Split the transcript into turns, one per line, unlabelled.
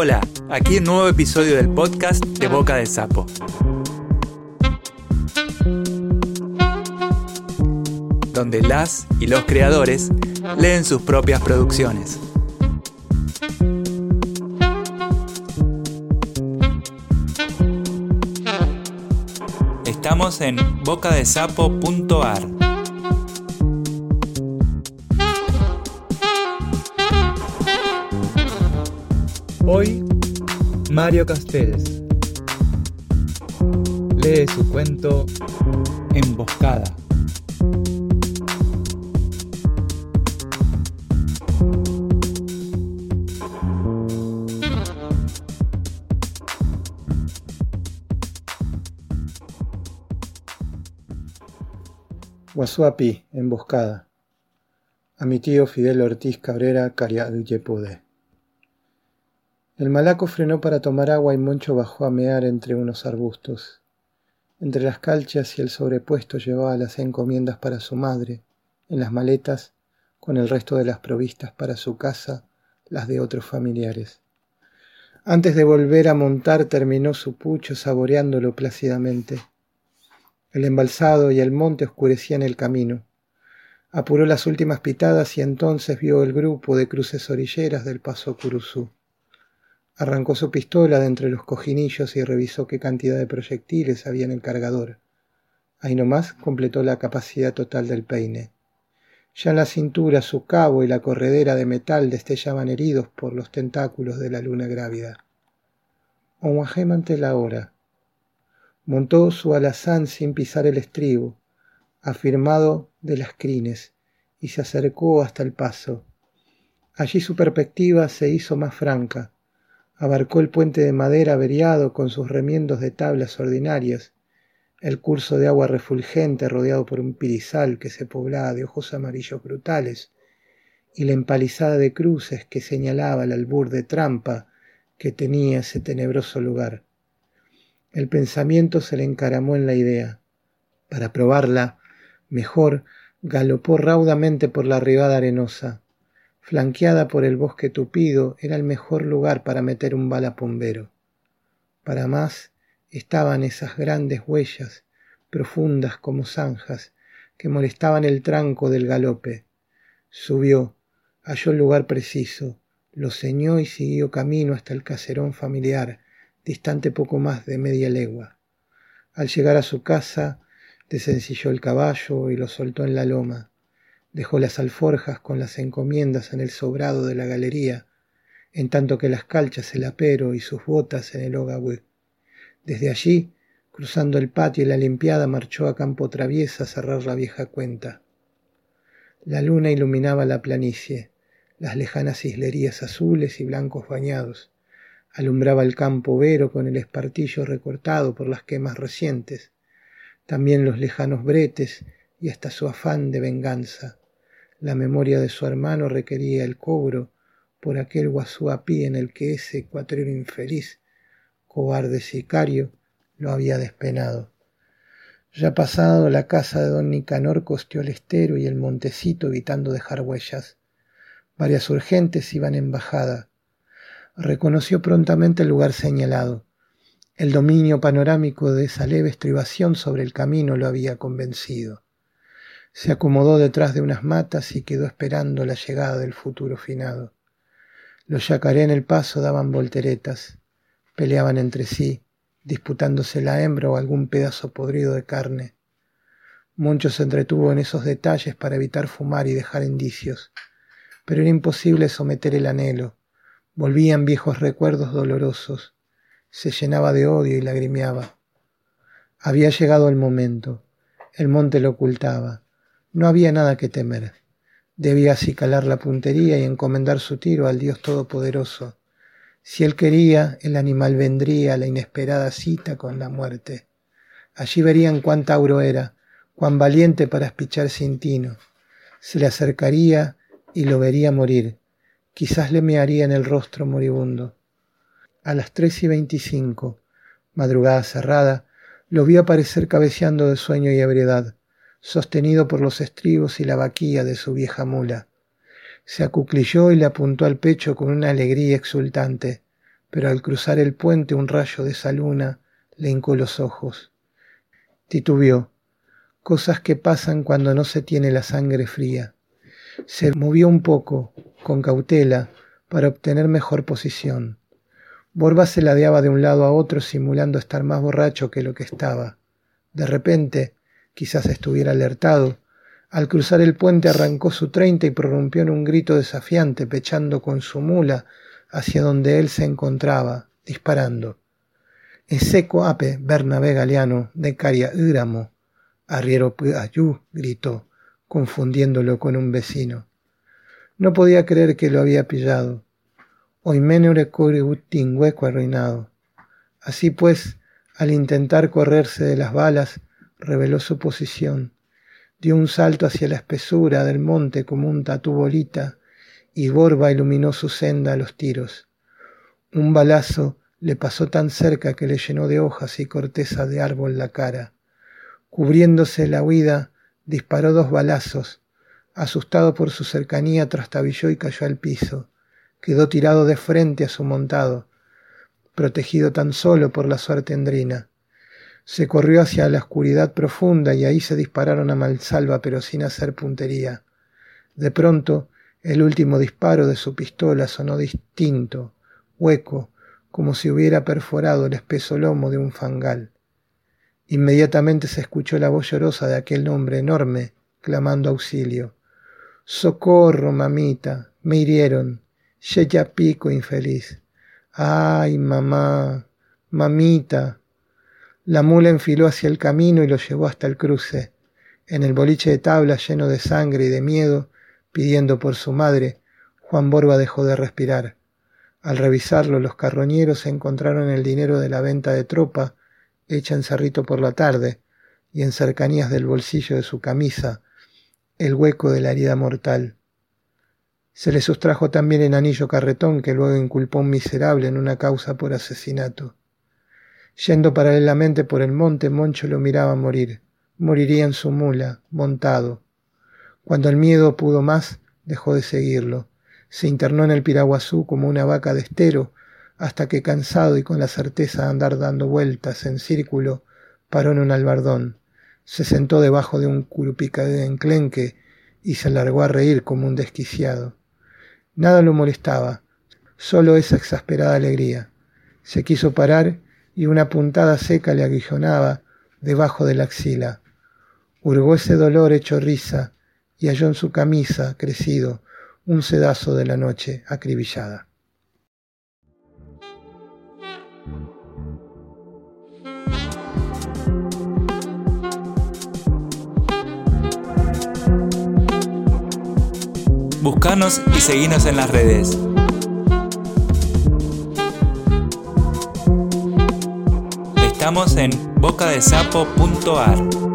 Hola, aquí un nuevo episodio del podcast de Boca de Sapo. Donde las y los creadores leen sus propias producciones. Estamos en bocadesapo.ar. Hoy, Mario Castells lee su cuento Emboscada.
Guasuapi, emboscada. A mi tío Fidel Ortiz Cabrera Cariaduyepude. El malaco frenó para tomar agua y Moncho bajó a mear entre unos arbustos. Entre las calchas y el sobrepuesto llevaba las encomiendas para su madre, en las maletas, con el resto de las provistas para su casa, las de otros familiares. Antes de volver a montar terminó su pucho saboreándolo plácidamente. El embalsado y el monte oscurecían el camino. Apuró las últimas pitadas y entonces vio el grupo de cruces orilleras del paso Curuzú. Arrancó su pistola de entre los cojinillos y revisó qué cantidad de proyectiles había en el cargador. Ahí nomás completó la capacidad total del peine. Ya en la cintura su cabo y la corredera de metal destellaban heridos por los tentáculos de la luna grávida. Omajem ante la hora. Montó su alazán sin pisar el estribo, afirmado de las crines, y se acercó hasta el paso. Allí su perspectiva se hizo más franca abarcó el puente de madera averiado con sus remiendos de tablas ordinarias, el curso de agua refulgente rodeado por un pirizal que se poblaba de ojos amarillos brutales, y la empalizada de cruces que señalaba el albur de trampa que tenía ese tenebroso lugar. El pensamiento se le encaramó en la idea. Para probarla, mejor, galopó raudamente por la ribada arenosa flanqueada por el bosque tupido, era el mejor lugar para meter un bala bombero. Para más estaban esas grandes huellas, profundas como zanjas, que molestaban el tranco del galope. Subió, halló el lugar preciso, lo ceñó y siguió camino hasta el caserón familiar, distante poco más de media legua. Al llegar a su casa, desencilló el caballo y lo soltó en la loma dejó las alforjas con las encomiendas en el sobrado de la galería, en tanto que las calchas el apero y sus botas en el ogagüe. Desde allí, cruzando el patio y la limpiada, marchó a campo traviesa a cerrar la vieja cuenta. La luna iluminaba la planicie, las lejanas islerías azules y blancos bañados, alumbraba el campo vero con el espartillo recortado por las quemas recientes, también los lejanos bretes y hasta su afán de venganza. La memoria de su hermano requería el cobro por aquel guasuapí en el que ese cuatrero infeliz, cobarde sicario, lo había despenado. Ya pasado la casa de don Nicanor costeó el estero y el montecito evitando dejar huellas. Varias urgentes iban en bajada. Reconoció prontamente el lugar señalado. El dominio panorámico de esa leve estribación sobre el camino lo había convencido. Se acomodó detrás de unas matas y quedó esperando la llegada del futuro finado. Los yacaré en el paso daban volteretas, peleaban entre sí, disputándose la hembra o algún pedazo podrido de carne. Moncho se entretuvo en esos detalles para evitar fumar y dejar indicios, pero era imposible someter el anhelo. Volvían viejos recuerdos dolorosos, se llenaba de odio y lagrimeaba. Había llegado el momento, el monte lo ocultaba, no había nada que temer. Debía acicalar la puntería y encomendar su tiro al Dios Todopoderoso. Si él quería, el animal vendría a la inesperada cita con la muerte. Allí verían cuán tauro era, cuán valiente para espichar sin tino. Se le acercaría y lo vería morir. Quizás le mearía en el rostro moribundo. A las tres y veinticinco, madrugada cerrada, lo vio aparecer cabeceando de sueño y ebriedad sostenido por los estribos y la vaquilla de su vieja mula. Se acuclilló y le apuntó al pecho con una alegría exultante. pero al cruzar el puente un rayo de esa luna le hincó los ojos. Titubeó, cosas que pasan cuando no se tiene la sangre fría. Se movió un poco, con cautela, para obtener mejor posición. Borba se ladeaba de un lado a otro simulando estar más borracho que lo que estaba. De repente, quizás estuviera alertado, al cruzar el puente arrancó su treinta y prorrumpió en un grito desafiante, pechando con su mula hacia donde él se encontraba, disparando. seco ape Bernabé Galeano de Caria Íramo, arriero ayú, gritó, confundiéndolo con un vecino. No podía creer que lo había pillado. Oimenure hueco arruinado. Así pues, al intentar correrse de las balas, reveló su posición dio un salto hacia la espesura del monte como un tatú bolita, y Borba iluminó su senda a los tiros. Un balazo le pasó tan cerca que le llenó de hojas y corteza de árbol la cara. Cubriéndose la huida, disparó dos balazos. Asustado por su cercanía, trastabilló y cayó al piso. Quedó tirado de frente a su montado, protegido tan solo por la suerte endrina. Se corrió hacia la oscuridad profunda y ahí se dispararon a malsalva pero sin hacer puntería. De pronto, el último disparo de su pistola sonó distinto, hueco, como si hubiera perforado el espeso lomo de un fangal. Inmediatamente se escuchó la voz llorosa de aquel hombre enorme, clamando auxilio. Socorro, mamita, me hirieron, ya pico infeliz. Ay, mamá, mamita, la mula enfiló hacia el camino y lo llevó hasta el cruce. En el boliche de tablas lleno de sangre y de miedo, pidiendo por su madre, Juan Borba dejó de respirar. Al revisarlo, los carroñeros encontraron el dinero de la venta de tropa, hecha en Cerrito por la tarde, y en cercanías del bolsillo de su camisa, el hueco de la herida mortal. Se le sustrajo también el anillo carretón que luego inculpó un miserable en una causa por asesinato. Yendo paralelamente por el monte, Moncho lo miraba morir. Moriría en su mula, montado. Cuando el miedo pudo más, dejó de seguirlo. Se internó en el Piraguazú como una vaca de estero, hasta que cansado y con la certeza de andar dando vueltas en círculo, paró en un albardón. Se sentó debajo de un curupica de enclenque y se largó a reír como un desquiciado. Nada lo molestaba, solo esa exasperada alegría. Se quiso parar y una puntada seca le aguijonaba debajo de la axila. Hurgó ese dolor hecho risa y halló en su camisa, crecido, un sedazo de la noche acribillada.
Buscanos y seguinos en las redes. Estamos en bocadesapo.ar.